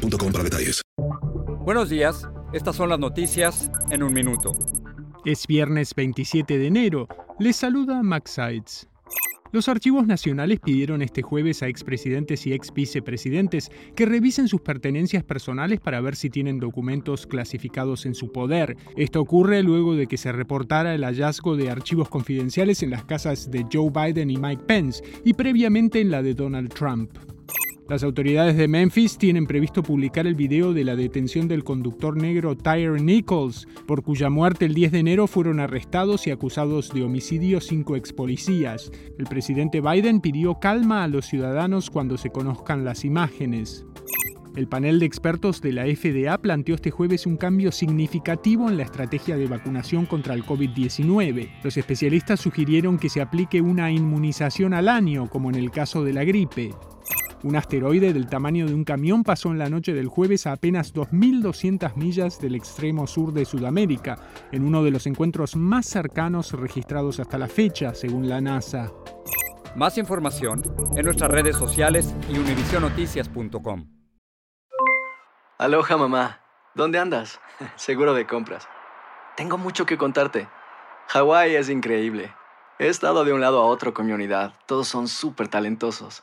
para detalles. Buenos días, estas son las noticias en un minuto. Es viernes 27 de enero. Les saluda Max Sides. Los archivos nacionales pidieron este jueves a expresidentes y ex vicepresidentes que revisen sus pertenencias personales para ver si tienen documentos clasificados en su poder. Esto ocurre luego de que se reportara el hallazgo de archivos confidenciales en las casas de Joe Biden y Mike Pence y previamente en la de Donald Trump. Las autoridades de Memphis tienen previsto publicar el video de la detención del conductor negro Tyre Nichols, por cuya muerte el 10 de enero fueron arrestados y acusados de homicidio cinco ex policías. El presidente Biden pidió calma a los ciudadanos cuando se conozcan las imágenes. El panel de expertos de la FDA planteó este jueves un cambio significativo en la estrategia de vacunación contra el COVID-19. Los especialistas sugirieron que se aplique una inmunización al año, como en el caso de la gripe. Un asteroide del tamaño de un camión pasó en la noche del jueves a apenas 2.200 millas del extremo sur de Sudamérica, en uno de los encuentros más cercanos registrados hasta la fecha, según la NASA. Más información en nuestras redes sociales y univisionoticias.com. Aloha mamá, ¿dónde andas? Seguro de compras. Tengo mucho que contarte. Hawái es increíble. He estado de un lado a otro con mi unidad. Todos son súper talentosos.